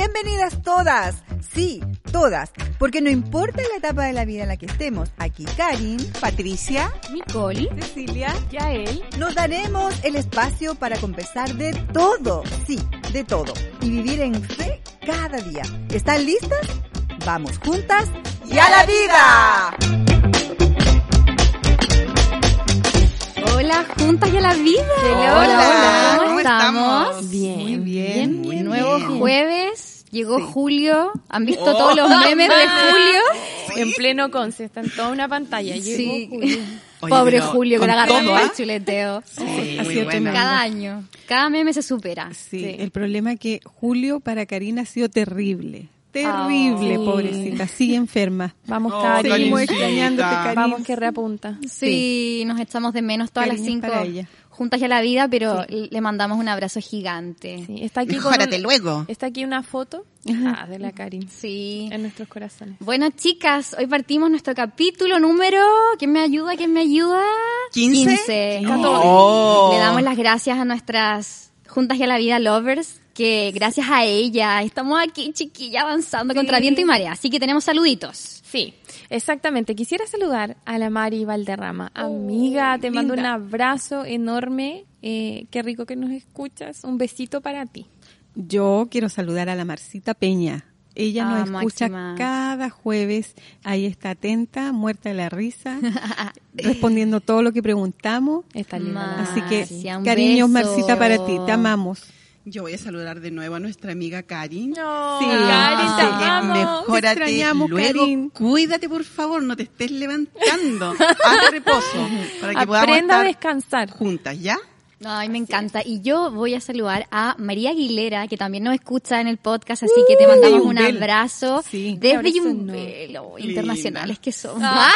Bienvenidas todas, sí, todas, porque no importa la etapa de la vida en la que estemos, aquí Karin, Patricia, Nicole, Cecilia, Yael, nos daremos el espacio para conversar de todo, sí, de todo, y vivir en fe cada día. ¿Están listas? Vamos juntas y a la vida. Hola, juntas y a la vida. Hola, hola, ¿cómo, ¿cómo estamos? Bien, Muy bien, muy Nuevo bien. jueves, llegó Sí. julio. ¿Han visto Oh, todos los memes de julio? En pleno Conce, está en toda una pantalla. Llegó Sí. Julio. Oye, Pobre Julio, que con le agarró todo, el ¿ah? chuleteo. Sí, muy buena. Cada año. Cada meme se supera. Sí, Sí. el problema es que Julio para Karina ha sido terrible. Terrible, Ah, sí. pobrecita. Sigue enferma. Vamos, Oh, Cari. Seguimos extrañándote, Karin. Vamos que reapunta. Sí, nos echamos de menos todas las cinco para ella. Juntas y a la vida, pero le mandamos un abrazo gigante. Sí, está aquí con Mejórate un- luego. Está aquí una foto ah, de la Karin Sí. en nuestros corazones. Bueno, chicas, hoy partimos nuestro capítulo número. ¿Quién me ayuda? ¿Quién me ayuda? 15. 15. Oh. Le damos las gracias a nuestras Juntas y a la Vida Lovers, que gracias a ella estamos aquí, chiquilla, avanzando contra viento y marea. Así que tenemos saluditos. Sí, exactamente. Quisiera saludar a la Mari Valderrama. Amiga, te mando un abrazo enorme. Eh, qué rico que nos escuchas. Un besito para ti. Yo quiero saludar a la Marcita Peña. Ella Ah, nos escucha Máxima. cada jueves. Ahí está atenta, muerta de la risa, respondiendo todo lo que preguntamos. Está linda. Así que, cariños. Marcita, para ti. Te amamos. Yo voy a saludar de nuevo a nuestra amiga Karin. No, Sí. Karin, te amamos. Mejórate Te extrañamos, luego. Karin. Cuídate, por favor, no te estés levantando. Haz reposo para que podamos Aprenda a estar descansar. juntas, ¿ya? Ay, me encanta. Y yo voy a saludar a María Aguilera, que también nos escucha en el podcast, así que te mandamos un abrazo Sí. desde Yumbel, oh, internacionales que somos. Ah.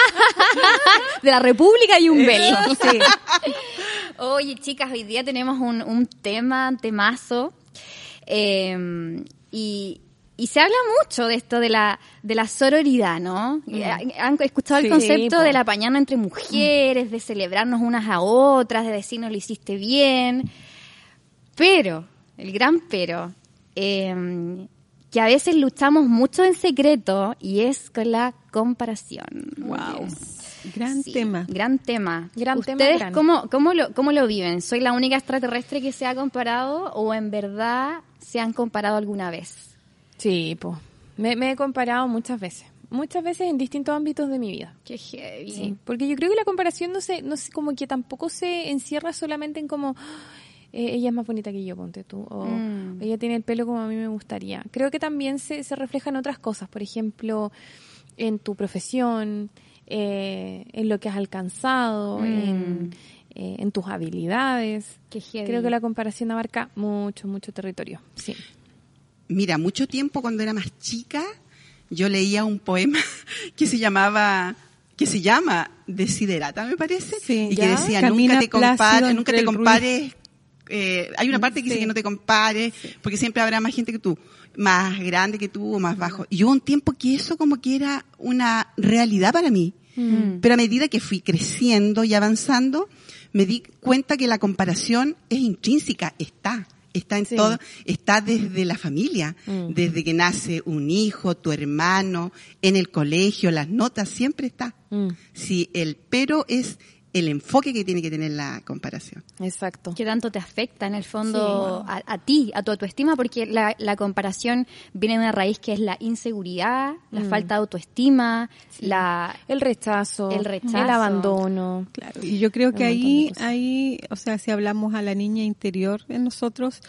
de la República Yumbel. Sí. Oye, chicas, hoy día tenemos un, un tema, temazo, eh, y, y se habla mucho de esto de la, de la sororidad, ¿no? Eh, ¿Han escuchado el Sí, concepto po. del apañarnos entre mujeres, de celebrarnos unas a otras, de decirnos lo hiciste bien? Pero, el gran pero, eh, que a veces luchamos mucho en secreto y es con la comparación. Wow. Gran Sí, tema. Gran tema. Gran tema, ¿Ustedes gran. Cómo, cómo, lo, cómo lo viven? ¿Soy la única extraterrestre que se ha comparado o en verdad se han comparado alguna vez? Sí, pues. Me, me he comparado muchas veces. Muchas veces en distintos ámbitos de mi vida. Qué heavy. Sí, porque yo creo que la comparación no se, no sé, como que tampoco se encierra solamente en como eh, ella es más bonita que yo, ponte tú, o Mm. ella tiene el pelo como a mí me gustaría. Creo que también se, se refleja en otras cosas, por ejemplo, en tu profesión, eh, en lo que has alcanzado, Mm. en, eh, en tus habilidades. Creo que la comparación abarca mucho, mucho territorio. Sí. Mira, mucho tiempo cuando era más chica, yo leía un poema que se llamaba, que se llama Desiderata, me parece, Sí, y que decía, Camina nunca te compares, nunca te compares, eh, hay una parte que dice que no te compares, porque siempre habrá más gente que tú, más grande que tú o más bajo. Y hubo un tiempo que eso como que era una realidad para mí. Mm. Pero a medida que fui creciendo y avanzando, me di cuenta que la comparación es intrínseca, está, está en Sí. todo, está desde la familia, Mm. desde que nace un hijo, tu hermano, en el colegio, las notas, siempre está. Mm, Si el pero es el enfoque que tiene que tener la comparación. exacto. ¿Qué tanto te afecta en el fondo a, a ti, a tu autoestima? Porque la, la comparación viene de una raíz que es la inseguridad, la Mm. falta de autoestima, la... El rechazo, El rechazo. el abandono. Claro, y yo creo que ahí, ahí, o sea, si hablamos a la niña interior en nosotros,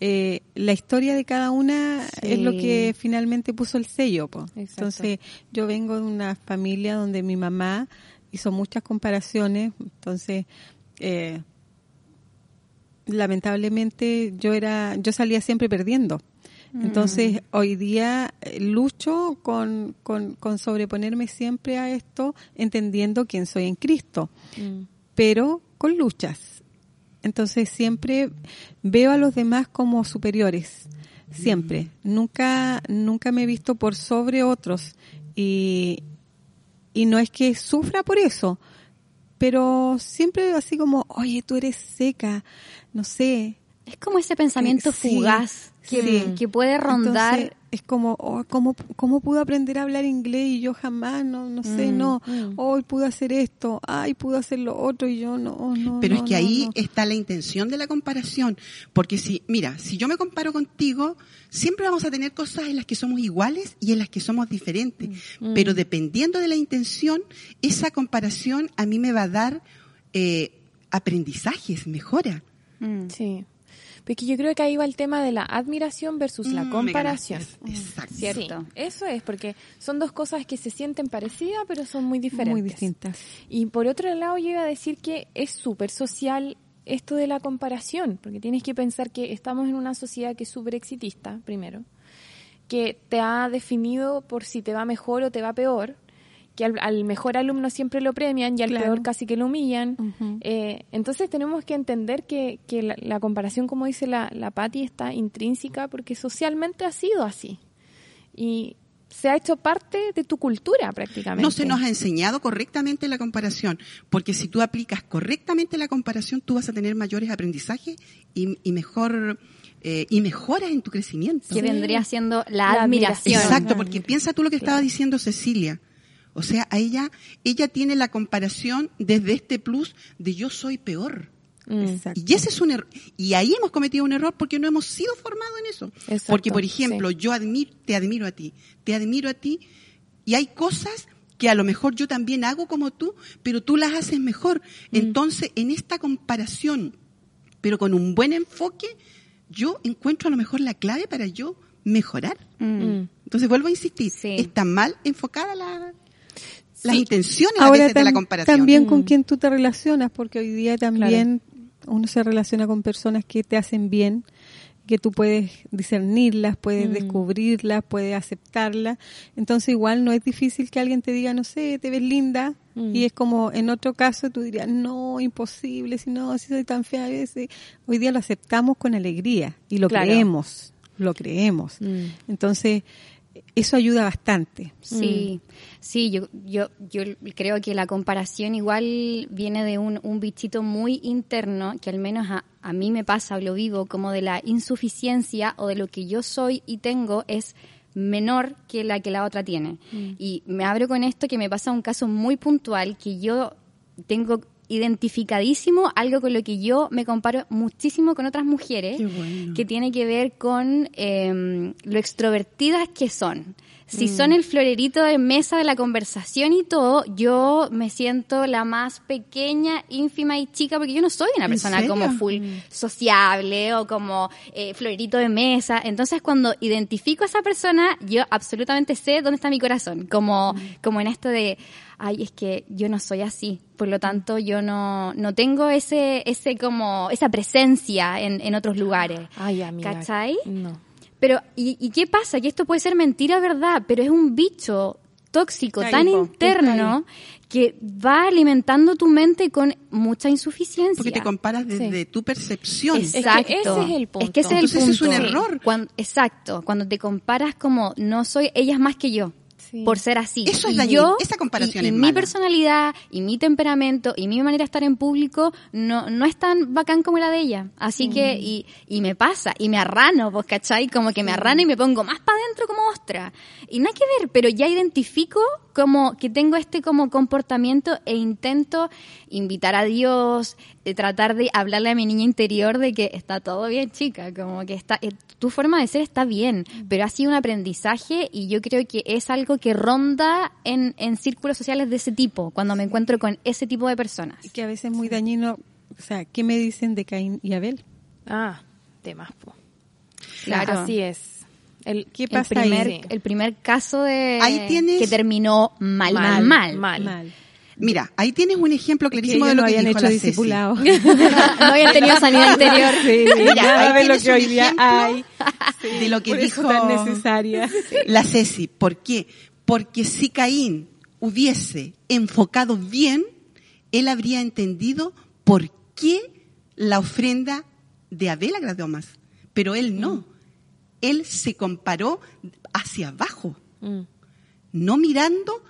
eh, la historia de cada una es lo que finalmente puso el sello. po. Entonces, yo vengo de una familia donde mi mamá hizo muchas comparaciones, entonces, eh, lamentablemente yo era, yo salía siempre perdiendo. Entonces, hoy día eh, lucho con, con, con sobreponerme siempre a esto, entendiendo quién soy en Cristo, Mm. pero con luchas. Entonces, siempre veo a los demás como superiores, siempre. Nunca, nunca me he visto por sobre otros. Y, y no es que sufra por eso, pero siempre así como, oye, tú eres seca, no sé, Es como ese pensamiento fugaz que, Sí. que puede rondar. Entonces, es como, oh, ¿cómo, ¿cómo pude aprender a hablar inglés y yo jamás? No, no sé, Mm, no. mm. Hoy pude hacer esto, ay, pude hacer lo otro y yo no, no. Pero no, es que no, ahí no. está la intención de la comparación. Porque si, mira, si yo me comparo contigo, siempre vamos a tener cosas en las que somos iguales y en las que somos diferentes. Mm. Pero dependiendo de la intención, esa comparación a mí me va a dar eh, aprendizajes, mejora. Mm. Sí. Porque yo creo que ahí va el tema de la admiración versus la Mm, comparación. Exacto. Cierto. Sí, eso es, porque son dos cosas que se sienten parecidas, pero son muy diferentes. Muy distintas. Y por otro lado, yo iba a decir que es súper social esto de la comparación, porque tienes que pensar que estamos en una sociedad que es súper exitista, primero, que te ha definido por si te va mejor o te va peor, que al, al mejor alumno siempre lo premian y al Claro. peor casi que lo humillan. Eh, entonces tenemos que entender que, que la, la comparación, como dice la, la Patti, está intrínseca porque socialmente ha sido así. Y se ha hecho parte de tu cultura prácticamente. No se nos ha enseñado correctamente la comparación, porque si tú aplicas correctamente la comparación, tú vas a tener mayores aprendizajes y, y mejor eh, y mejoras en tu crecimiento. Que vendría siendo la, La admiración. Exacto, porque piensa tú lo que estaba diciendo Cecilia. O sea, a ella, ella tiene la comparación desde este plus de yo soy peor. Mm. Exacto. Y ese es un error. Y ahí hemos cometido un error porque no hemos sido formados en eso. Exacto, porque, por ejemplo, sí. yo admiro, te admiro a ti, te admiro a ti, y hay cosas que a lo mejor yo también hago como tú, pero tú las haces mejor. Mm. Entonces, en esta comparación, pero con un buen enfoque, yo encuentro a lo mejor la clave para yo mejorar. Mm. Entonces vuelvo a insistir, Sí. está mal enfocada la, las intenciones a Ahora veces de la comparación. también con Mm. quién tú te relacionas, porque hoy día también uno se relaciona con personas que te hacen bien, que tú puedes discernirlas, puedes Mm. descubrirlas, puedes aceptarlas. Entonces igual no es difícil que alguien te diga, no sé, te ves linda. Mm. Y es como en otro caso tú dirías, no, imposible, si no, si soy tan fea a veces. Hoy día lo aceptamos con alegría y lo Claro. creemos, lo creemos. Mm. Entonces eso ayuda bastante. Sí, sí, yo, yo, yo creo que la comparación igual viene de un, un bichito muy interno, que al menos a, a mí me pasa o lo vivo, como de la insuficiencia o de lo que yo soy y tengo es menor que la que la otra tiene. Y me abro con esto que me pasa un caso muy puntual que yo tengo identificadísimo algo con lo que yo me comparo muchísimo con otras mujeres bueno. que tiene que ver con eh, lo extrovertidas que son. Si son el florerito de mesa de la conversación y todo, yo me siento la más pequeña, ínfima y chica, porque yo no soy una ¿En persona como full sociable o como eh, florerito de mesa. Entonces, cuando identifico a esa persona, yo absolutamente sé dónde está mi corazón. Como, como en esto de, ay, es que yo no soy así. Por lo tanto, yo no, no tengo ese, ese como, esa presencia en, en otros lugares. Ay, amiga. ¿Cachai? No. Pero, ¿y, y qué pasa? Que esto puede ser mentira, ¿verdad? Pero es un bicho tóxico Está tan interno que va alimentando tu mente con mucha insuficiencia. Porque te comparas desde tu percepción. Es- que Exacto. ese es el punto. Es que ese es el Entonces, ese es punto. un error. Cuando- exacto. Cuando te comparas como no soy, ella es más que yo. Sí. Por ser así. Eso es dañino. yo, Esa comparación y, y es mi mala. personalidad y mi temperamento y mi manera de estar en público no, no es tan bacán como la de ella. Así que, y, y me pasa, y me arrano, pues, ¿cachai? Como que me arrano y me pongo más para adentro como ostra. Y nada que ver, pero ya identifico como que tengo este como comportamiento e intento invitar a Dios, tratar de hablarle a mi niña interior de que está todo bien, chica, como que está, eh, tu forma de ser está bien, pero ha sido un aprendizaje y yo creo que es algo que ronda en, en círculos sociales de ese tipo, cuando me encuentro con ese tipo de personas. Y que a veces es muy dañino. O sea, ¿qué me dicen de Caín y Abel? Ah, temas. Claro. Así es. El, ¿Qué El pasa primer, ahí? el primer caso de Ahí tienes- que terminó mal, mal, Mal, mal. mal. Mira, ahí tienes un ejemplo clarísimo de lo no que habían dijo hecho la Ceci. no habían tenido sanidad interior. Sí, Mira, nada ahí de lo tienes que un hoy día ejemplo hay. de lo que dijo tan necesaria. la Ceci. ¿Por qué? Porque si Caín hubiese enfocado bien, él habría entendido por qué la ofrenda de Abel agradó más. Pero él no. Él se comparó hacia abajo, Mm. no mirando,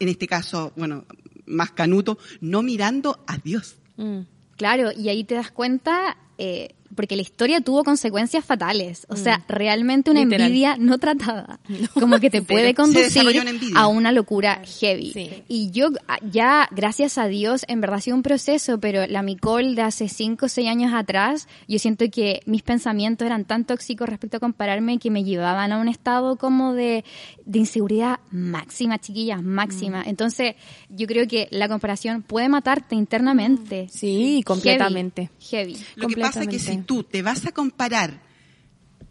en este caso, bueno, más canuto, no mirando a Dios. Mm. Claro, y ahí te das cuenta, eh, porque la historia tuvo consecuencias fatales. O sea, realmente una Literal. envidia no tratada. Como que te puede conducir una a una locura heavy. Sí. Y yo ah, ya, gracias a Dios, en verdad ha sido un proceso, pero la Micole de hace 5 o 6 años atrás, yo siento que mis pensamientos eran tan tóxicos respecto a compararme que me llevaban a un estado como de, de inseguridad máxima, chiquillas, máxima. Mm. Entonces, yo creo que la comparación puede matarte internamente. Sí, completamente. Heavy. Lo que pasa es que si Completamente. Tú te vas a comparar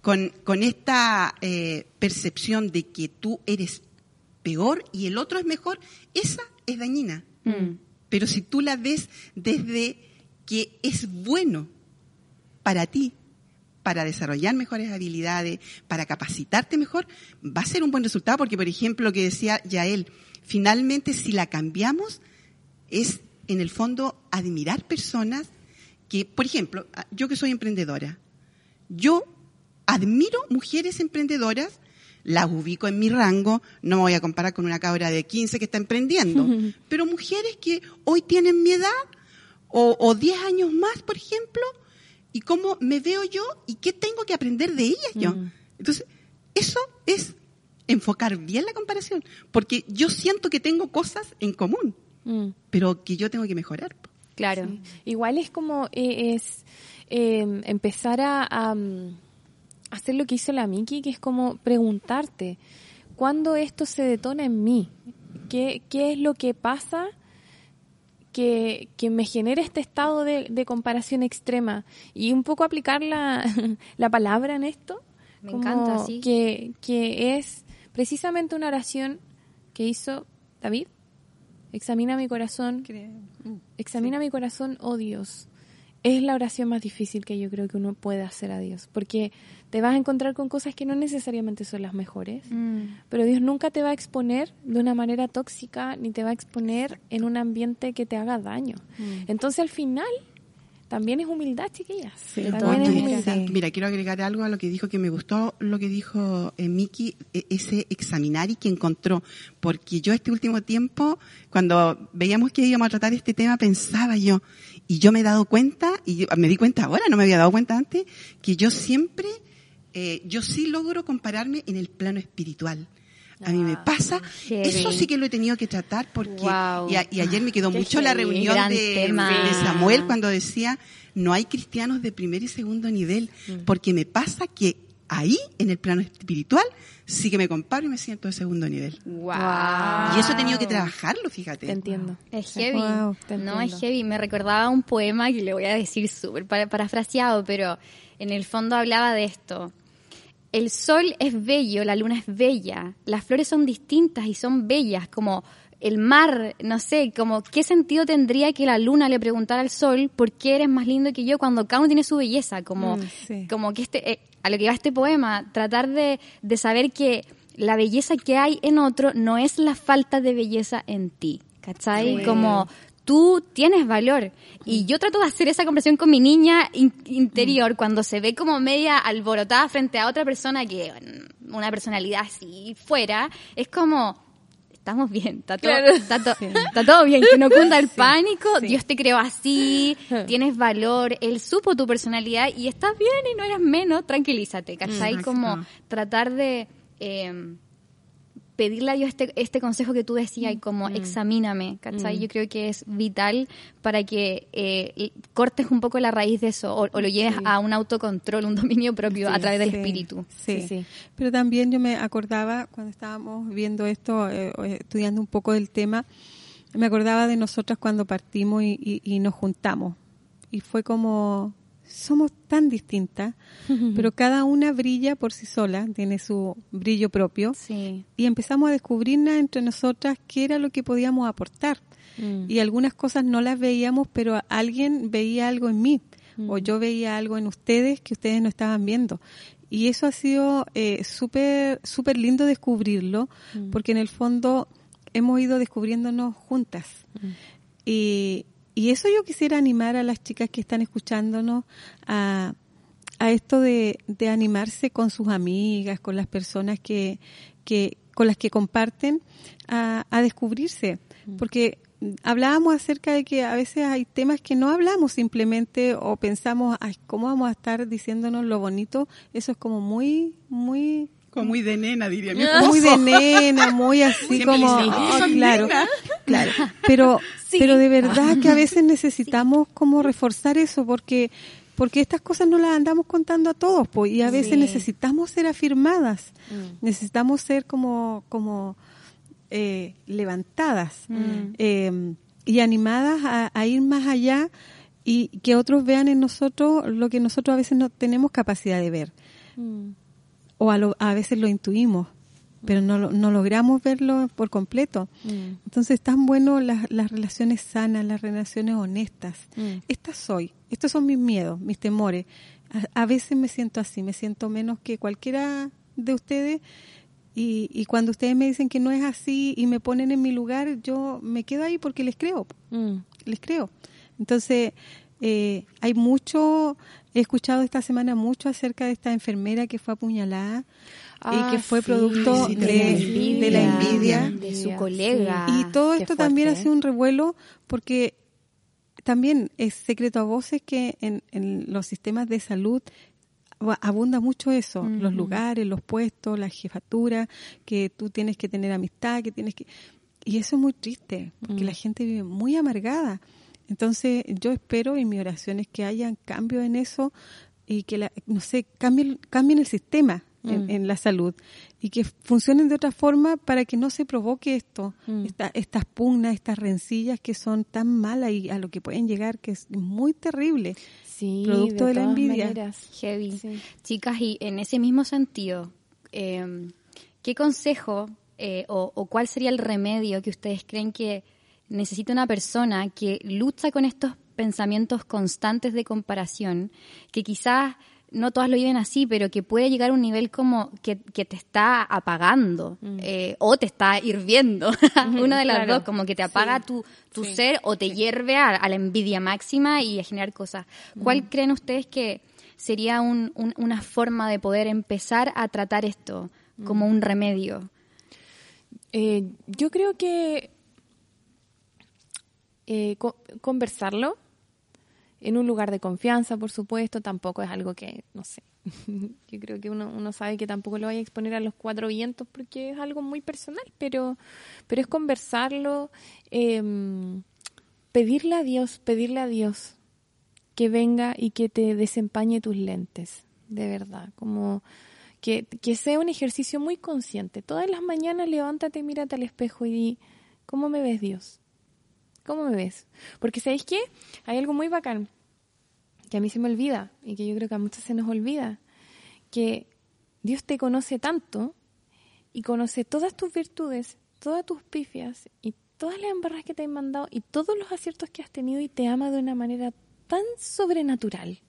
con, con esta eh, percepción de que tú eres peor y el otro es mejor, esa es dañina. Mm. Pero si tú la ves desde que es bueno para ti, para desarrollar mejores habilidades, para capacitarte mejor, va a ser un buen resultado porque, por ejemplo, lo que decía Yael, finalmente si la cambiamos es, en el fondo, admirar personas que, por ejemplo, yo que soy emprendedora, yo admiro mujeres emprendedoras, las ubico en mi rango, no me voy a comparar con una cabra de 15 que está emprendiendo, pero mujeres que hoy tienen mi edad o, o 10 años más, por ejemplo, y cómo me veo yo y qué tengo que aprender de ellas yo. Mm. Entonces, eso es enfocar bien la comparación, porque yo siento que tengo cosas en común, Mm. pero que yo tengo que mejorar. Claro. Sí. Igual es como eh, es eh, empezar a, a, mm, hacer lo que hizo la Miki, que es como preguntarte, ¿cuándo esto se detona en mí? ¿Qué, qué es lo que pasa que, que me genera este estado de, de comparación extrema? Y un poco aplicar la, la palabra en esto. Me como encanta, sí. Que, que es precisamente una oración que hizo David. Examina mi corazón, Examina mi corazón, oh Dios. Es la oración más difícil que yo creo que uno puede hacer a Dios, porque te vas a encontrar con cosas que no necesariamente son las mejores, Mm. pero Dios nunca te va a exponer de una manera tóxica ni te va a exponer en un ambiente que te haga daño. Entonces al final también es humildad, chiquillas. Sí, también es humildad. sí. Mira, quiero agregar algo a lo que dijo, que me gustó lo que dijo eh, Miki, e- ese examinar y que encontró. Porque yo este último tiempo, cuando veíamos que íbamos a tratar este tema, pensaba yo, y yo me he dado cuenta, y yo- me di cuenta ahora, no me había dado cuenta antes, que yo siempre, eh, yo sí logro compararme en el plano espiritual. A mí me pasa, heavy. eso sí que lo he tenido que tratar porque, Wow. y, a- y ayer me quedó Qué mucho la reunión de, Samuel cuando decía, no hay cristianos de primer y segundo nivel, porque me pasa que ahí, en el plano espiritual, sí que me comparo y me siento de segundo nivel. Wow. Y eso he tenido que trabajarlo, fíjate. Te entiendo. Es heavy. Wow, te no, es heavy. Me recordaba un poema que le voy a decir súper para- parafraseado, pero en el fondo hablaba de esto. El sol es bello, la luna es bella, las flores son distintas y son bellas, como el mar, no sé, como qué sentido tendría que la luna le preguntara al sol por qué eres más lindo que yo cuando cada uno tiene su belleza, como, Mm, sí. como que este, eh, a lo que va este poema, tratar de, de saber que la belleza que hay en otro no es la falta de belleza en ti, ¿cachai? Sí. Como tú tienes valor. Y yo trato de hacer esa conversación con mi niña in- interior cuando se ve como media alborotada frente a otra persona que, mm, una personalidad así fuera, es como, estamos bien, está todo, Claro. está to- está todo bien, que no cunda el pánico, sí. Dios te creó así, tienes valor, Él supo tu personalidad y estás bien y no eres menos, tranquilízate, ¿cachai? Como tratar de... eh, pedirle a Dios este, este consejo que tú decías y como examíname, ¿cachai? Yo creo que es vital para que eh, cortes un poco la raíz de eso o, o lo lleves a un autocontrol, un dominio propio a través del Sí, espíritu. Sí. Sí, sí. Pero también yo me acordaba, cuando estábamos viendo esto, eh, eh, estudiando un poco del tema, me acordaba de nosotras cuando partimos y, y- y nos juntamos. Y fue como, somos tan distintas, pero cada una brilla por sí sola, tiene su brillo propio. Sí. Y empezamos a descubrirnos entre nosotras qué era lo que podíamos aportar. Mm. Y algunas cosas no las veíamos, pero alguien veía algo en mí o yo veía algo en ustedes que ustedes no estaban viendo. Y eso ha sido eh, súper súper lindo descubrirlo, porque en el fondo hemos ido descubriéndonos juntas. Y, y eso yo quisiera animar a las chicas que están escuchándonos a, a esto de, de animarse con sus amigas, con las personas que, que con las que comparten, a, a descubrirse. Porque hablábamos acerca de que a veces hay temas que no hablamos simplemente o pensamos, Ay, ¿cómo vamos a estar diciéndonos lo bonito? Eso es como muy, muy como muy de nena, diría mi Muy de nena, muy así como, oh, claro, claro. Pero, pero de verdad que a veces necesitamos como reforzar eso porque porque estas cosas no las andamos contando a todos, pues, y a veces necesitamos ser afirmadas, mm. necesitamos ser como como eh, levantadas mm. eh, y animadas a, ir más allá y que otros vean en nosotros lo que nosotros a veces no tenemos capacidad de ver. Mm. O a, a, veces lo intuimos, pero no, no logramos verlo por completo. Mm. Entonces, tan bueno las, las relaciones sanas, las relaciones honestas. Estas soy, estos son mis miedos, mis temores. a, veces me siento así, me siento menos que cualquiera de ustedes y, y, cuando ustedes me dicen que no es así y me ponen en mi lugar, yo me quedo ahí porque les creo, mm. les creo. Entonces, eh, hay mucho, he escuchado esta semana mucho acerca de esta enfermera que fue apuñalada y que ah, fue producto de, la envidia de su colega. Y todo esto también ha sido un revuelo porque también es secreto a voces que en, en los sistemas de salud abunda mucho eso, los lugares, los puestos, la jefatura, que tú tienes que tener amistad, que tienes que... Y eso es muy triste, porque la mm. gente vive muy amargada. Entonces, yo espero en mi oración es que hayan cambios en eso y que, la, no sé, cambien, cambien el sistema en, mm. en, la salud y que funcionen de otra forma para que no se provoque esto, mm. estas pugnas, estas rencillas que son tan malas y a lo que pueden llegar, que es muy terrible producto de, la envidia. Heavy. Chicas, y en ese mismo sentido, em, ¿qué consejo eh, o, cuál sería el remedio que ustedes creen que necesita una persona que lucha con estos pensamientos constantes de comparación, que quizás no todas lo viven así, pero que puede llegar a un nivel como que, te está apagando mm. eh, o te está hirviendo. Una de las dos, como que te apaga tu, tu ser o te hierve a, la envidia máxima y a generar cosas. ¿Cuál mm. creen ustedes que sería una forma de poder empezar a tratar esto como mm. un remedio? Eh, yo creo que eh, conversarlo en un lugar de confianza, por supuesto, tampoco es algo que, no sé, yo creo que uno, uno sabe que tampoco lo vaya a exponer a los cuatro vientos porque es algo muy personal, pero, pero es conversarlo, em, pedirle a Dios, pedirle a Dios que venga y que te desempañe tus lentes, de verdad, como que, que sea un ejercicio muy consciente. Todas las mañanas levántate, mírate al espejo y di, ¿cómo me ves Dios? ¿Cómo me ves? Porque ¿sabéis qué? Hay algo muy bacán que a mí se me olvida y que yo creo que a muchos se nos olvida, que Dios te conoce tanto y conoce todas tus virtudes, todas tus pifias y todas las embarras que te han mandado y todos los aciertos que has tenido y te ama de una manera tan sobrenatural.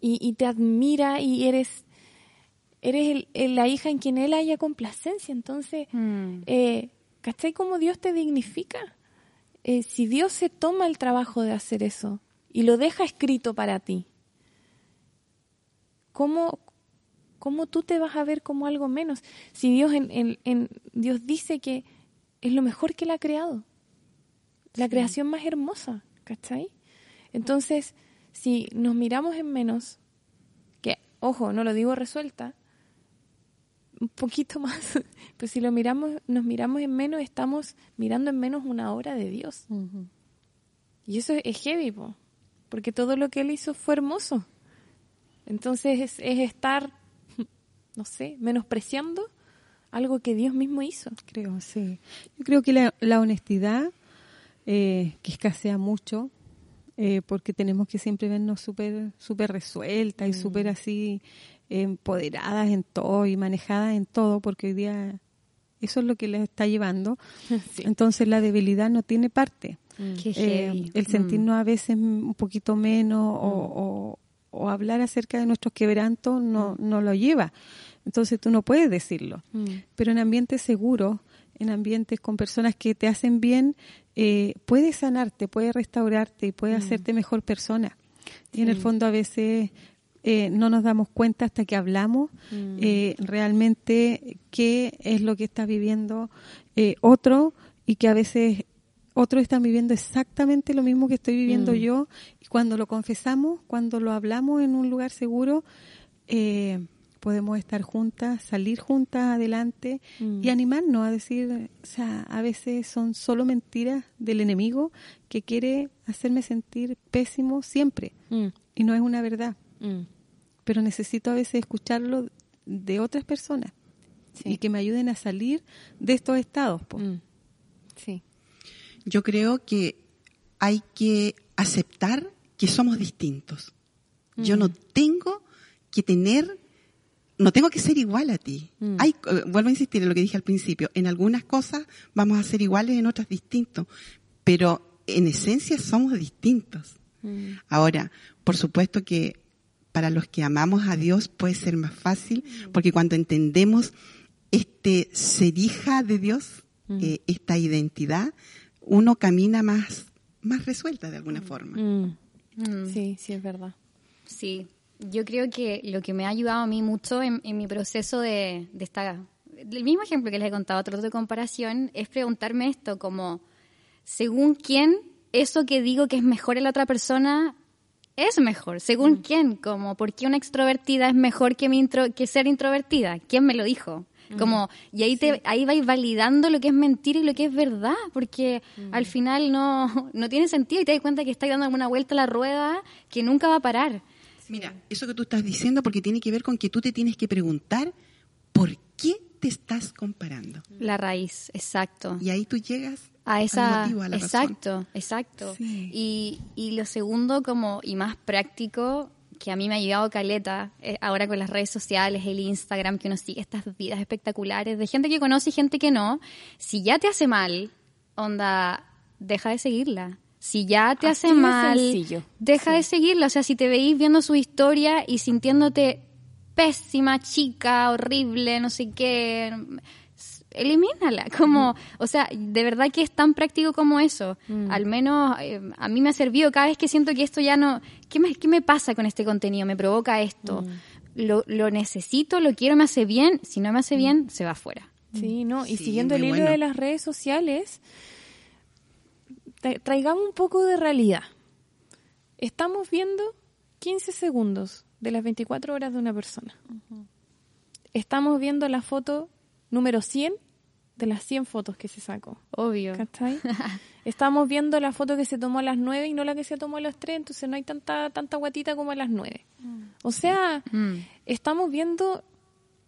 Y, te admira y eres eres la hija en quien él haya complacencia. Entonces, mm. eh, ¿cachai cómo Dios te dignifica? Eh, si Dios se toma el trabajo de hacer eso y lo deja escrito para ti, ¿cómo, cómo tú te vas a ver como algo menos? Si Dios, en, en, Dios dice que es lo mejor que Él ha creado, la creación más hermosa, ¿cachai? Entonces, si nos miramos en menos, que, ojo, no lo digo resuelta, un poquito más, pero si lo miramos, nos miramos en menos, estamos mirando en menos una obra de Dios. Y eso es heavy, porque todo lo que Él hizo fue hermoso. Entonces es, estar, no sé, menospreciando algo que Dios mismo hizo. Creo, sí. Yo creo que la, honestidad, eh, que escasea mucho, eh, porque tenemos que siempre vernos súper super resueltas y mm. súper así empoderadas en todo y manejadas en todo, porque hoy día eso es lo que les está llevando. Entonces la debilidad no tiene parte. Mm. Eh, el sentirnos a veces un poquito menos o, mm. hablar acerca de nuestros quebrantos no, no lo lleva. Entonces tú no puedes decirlo. Pero en ambientes seguros, en ambientes con personas que te hacen bien, eh, puedes sanarte, puedes restaurarte y puedes hacerte mejor persona. Y en el fondo a veces eh, no nos damos cuenta hasta que hablamos mm. eh, realmente qué es lo que está viviendo eh, otro y que a veces otros están viviendo exactamente lo mismo que estoy viviendo Mm. yo y cuando lo confesamos, cuando lo hablamos en un lugar seguro, eh, podemos estar juntas, salir juntas adelante Mm. y animarnos a decir, o sea, a veces son solo mentiras del enemigo que quiere hacerme sentir pésimo siempre Mm, y no es una verdad, mm, pero necesito a veces escucharlo de otras personas sí. y que me ayuden a salir de estos estados. Mm, sí. Yo creo que hay que aceptar que somos distintos. Yo no tengo que tener, no tengo que ser igual a ti. Mm. Hay, eh, vuelvo a insistir en lo que dije al principio, en algunas cosas vamos a ser iguales, en otras distintos, pero en esencia somos distintos. Mm, Ahora, por supuesto que para los que amamos a Dios puede ser más fácil, porque cuando entendemos este ser hija de Dios, eh, esta identidad, uno camina más, más resuelta de alguna forma. mm. Mm. Sí, sí, es verdad. Sí, yo creo que lo que me ha ayudado a mí mucho en, en mi proceso de, de esta... El mismo ejemplo que les he contado, otro de comparación, es preguntarme esto, como, según quién, eso que digo que es mejor en la otra persona es mejor. ¿Según quién? Como, ¿por qué una extrovertida es mejor que, mi intro, que ser introvertida? ¿Quién me lo dijo? Como, y ahí, te, ahí vais validando lo que es mentira y lo que es verdad, porque al final no, no tiene sentido y te das cuenta que estás dando una vuelta a la rueda que nunca va a parar. Mira, eso que tú estás diciendo porque tiene que ver con que tú te tienes que preguntar por qué te estás comparando. La raíz, exacto. Y ahí tú llegas A al esa, motivo, a la razón. exacto, exacto. Sí. Y, y lo segundo, como y más práctico, que a mí me ha ayudado Caleta, eh, ahora con las redes sociales, el Instagram, que uno sigue estas vidas espectaculares de gente que conoce y gente que no. Si ya te hace mal, onda, deja de seguirla. Si ya te Así hace mal, sencillo. deja de seguirla. O sea, si te veís viendo su historia y sintiéndote pésima, chica, horrible, no sé qué, elimínala. Como, o sea, de verdad que es tan práctico como eso. Al menos eh, a mí me ha servido cada vez que siento que esto ya no... ¿Qué me, qué me pasa con este contenido? Me provoca esto. Lo, lo necesito, lo quiero, me hace bien. Si no me hace bien, se va fuera. Sí, no, y Sí, siguiendo el hilo bueno. de las redes sociales, tra- traigamos un poco de realidad. Estamos viendo 15 segundos de las 24 horas de una persona. Estamos viendo la foto número 100 de las 100 fotos que se sacó. Obvio. ¿Cachai? Estamos viendo la foto que se tomó a las 9 y no la que se tomó a las 3, entonces no hay tanta tanta guatita como a las 9. O sea, Mm. estamos viendo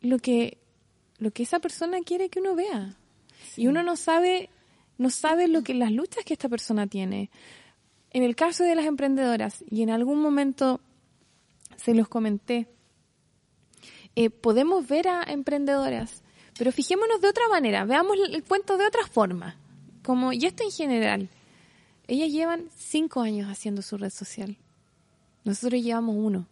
lo que lo que esa persona quiere que uno vea. Y uno no sabe no sabe lo que las luchas que esta persona tiene. En el caso de las emprendedoras y en algún momento se los comenté. eh, podemos ver a emprendedoras, pero fijémonos de otra manera, veamos el, cuento de otra forma. Como, y esto en general, ellas llevan cinco años haciendo su red social. Nosotros llevamos uno.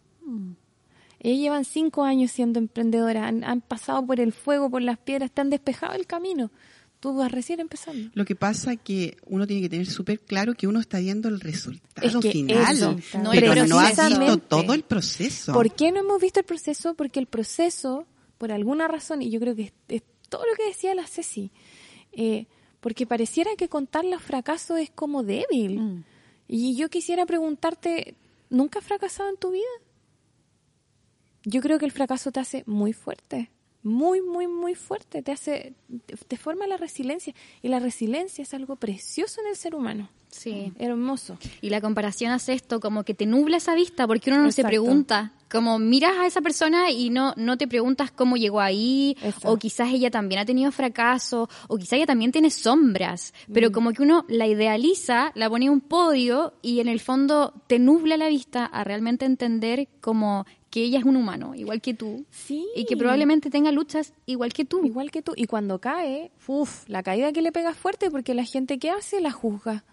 Ellas llevan cinco años siendo emprendedoras, han, han pasado por el fuego, por las piedras, te han despejado el camino. Tú vas recién empezando. Lo que pasa es que uno tiene que tener súper claro que uno está viendo el resultado Es que final, eso, no pero no has visto todo el proceso. ¿Por qué no hemos visto el proceso? Porque el proceso, por alguna razón, y yo creo que es, es todo lo que decía la Ceci, eh, porque pareciera que contar los fracasos es como débil. Mm. Y yo quisiera preguntarte, ¿nunca has fracasado en tu vida? Yo creo que el fracaso te hace muy fuerte, muy, muy, muy fuerte, te hace, te, forma la resiliencia. Y la resiliencia es algo precioso en el ser humano, Sí. hermoso. Y la comparación hace esto, como que te nubla esa vista, porque uno no se pregunta, como miras a esa persona y no, no te preguntas cómo llegó ahí, o quizás ella también ha tenido fracaso, o quizás ella también tiene sombras, pero Mm. como que uno la idealiza, la pone en un podio y en el fondo te nubla la vista a realmente entender como que ella es un humano, igual que tú, Sí. y que probablemente tenga luchas igual que tú. Igual que tú. Y cuando cae, uff, la caída que le pega es fuerte porque la gente que hace la juzga.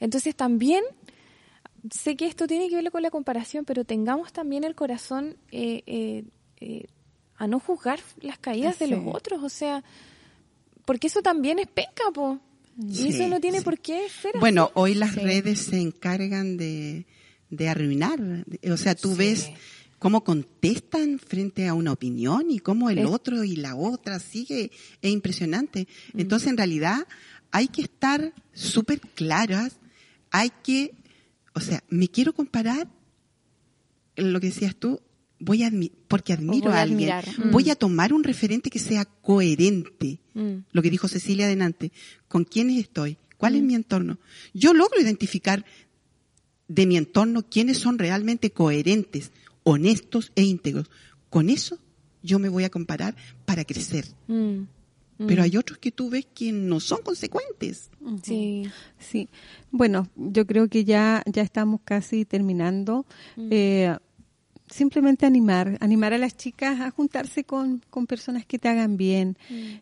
Entonces también, sé que esto tiene que ver con la comparación, pero tengamos también el corazón eh, eh, eh, a no juzgar las caídas de los otros. O sea, porque eso también es penca, po. Y Sí, eso no tiene sí. por qué ser así. Bueno, hoy las Sí. redes se encargan de, de arruinar. O sea, tú Sí. ves cómo contestan frente a una opinión y cómo el Es- otro y la otra sigue. Es impresionante. Mm. Entonces, en realidad, hay que estar súper claras, hay que, o sea, me quiero comparar, lo que decías tú, voy a admi- porque admiro voy a a alguien. Mm. voy a tomar un referente que sea coherente, Mm. lo que dijo Cecilia adelante, con quiénes estoy, cuál es Mm. mi entorno. Yo logro identificar de mi entorno quiénes son realmente coherentes, honestos e íntegros. Con eso yo me voy a comparar para crecer. Mm. Pero hay otros que tú ves que no son consecuentes. Sí. Sí, bueno, yo creo que ya, ya estamos casi terminando. Eh, simplemente animar, animar a las chicas a juntarse con, con personas que te hagan bien.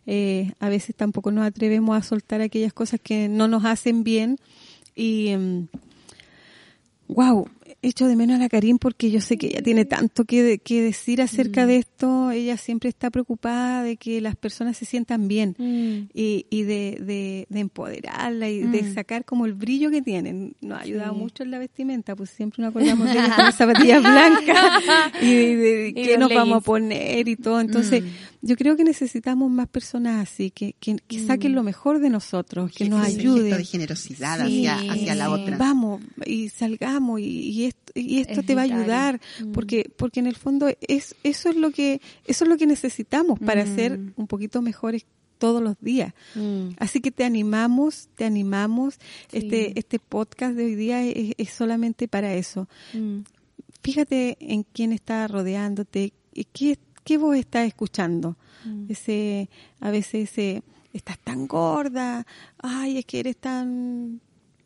Eh, a veces tampoco nos atrevemos a soltar aquellas cosas que no nos hacen bien y... wow, echo de menos a la Karim porque yo sé que ella tiene tanto que, de- que decir acerca de esto. Ella siempre está preocupada de que las personas se sientan bien Mm. y, y de, de, de empoderarla y de Mm. sacar como el brillo que tienen. Nos ha ayudado Sí. mucho en la vestimenta, pues siempre nos acordamos de ella con las zapatillas blancas y de, de Y qué nos vamos a poner y todo. Entonces, Mm. yo creo que necesitamos más personas así, que, que, que saquen lo mejor de nosotros, que nos ayuden. de generosidad Sí, hacia, hacia la otra. Vamos y salgamos y, y esto, y esto Es te va a ayudar porque porque en el fondo es eso es lo que eso es lo que necesitamos para Mm. ser un poquito mejores todos los días. Mm. Así que te animamos, te animamos. Sí. Este este podcast de hoy día es, es solamente para eso. Mm. Fíjate en quién está rodeándote, y qué qué vos estás escuchando. Mm. Ese a veces ese estás tan gorda, ay, es que eres tan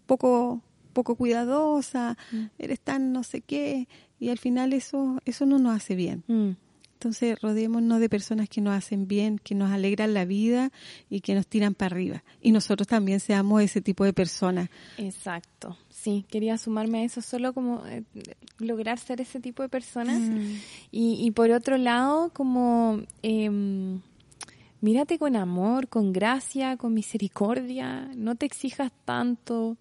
poco poco cuidadosa, Mm. eres tan no sé qué y al final eso eso no nos hace bien. Mm. Entonces, rodeémonos de personas que nos hacen bien, que nos alegran la vida y que nos tiran para arriba. Y nosotros también seamos ese tipo de personas. Exacto. Sí, quería sumarme a eso solo como eh, lograr ser ese tipo de personas. Y, y por otro lado, como em, mírate con amor, con gracia, con misericordia, no te exijas tanto,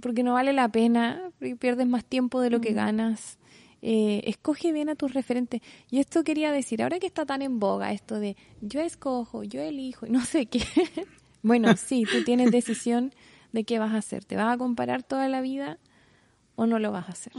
porque no vale la pena, porque pierdes más tiempo de lo que ganas. Eh, escoge bien a tus referentes. Y esto quería decir, ahora que está tan en boga esto de yo escojo, yo elijo, y no sé qué. bueno, sí, tú tienes decisión de qué vas a hacer. ¿Te vas a comparar toda la vida o no lo vas a hacer?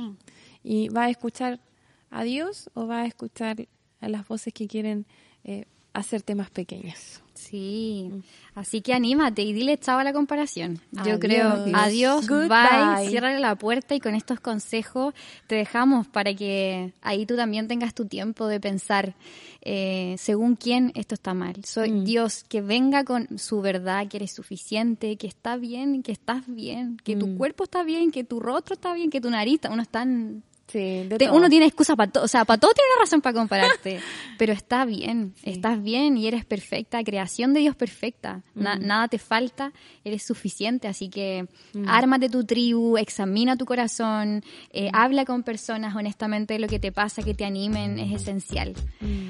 ¿Y vas a escuchar a Dios o vas a escuchar a las voces que quieren eh, hacerte más pequeñas? Sí, así que anímate y dile chao a la comparación. Yo Adiós. creo, adiós, Goodbye. bye, ciérrale la puerta y con estos consejos te dejamos para que ahí tú también tengas tu tiempo de pensar eh, según quién esto está mal. Soy Mm. Dios que venga con su verdad, que eres suficiente, que está bien, que estás bien, que tu Mm. cuerpo está bien, que tu rostro está bien, que tu nariz, está- uno está en Sí, de te- todo. uno tiene excusa para todo, o sea, para todo tiene una razón para compararte, pero está bien, estás bien y eres perfecta, creación de Dios perfecta, Na- nada te falta, eres suficiente, así que ármate tu tribu, examina tu corazón, eh, habla con personas honestamente de lo que te pasa, que te animen, es esencial.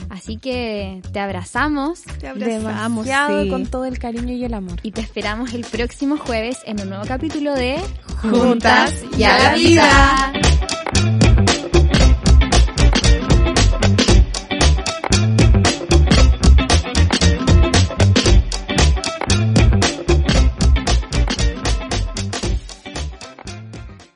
Así que te abrazamos Te abrazamos, Demasiado sí. con todo el cariño y el amor. y te esperamos el próximo jueves en un nuevo capítulo de Juntas y a la vida.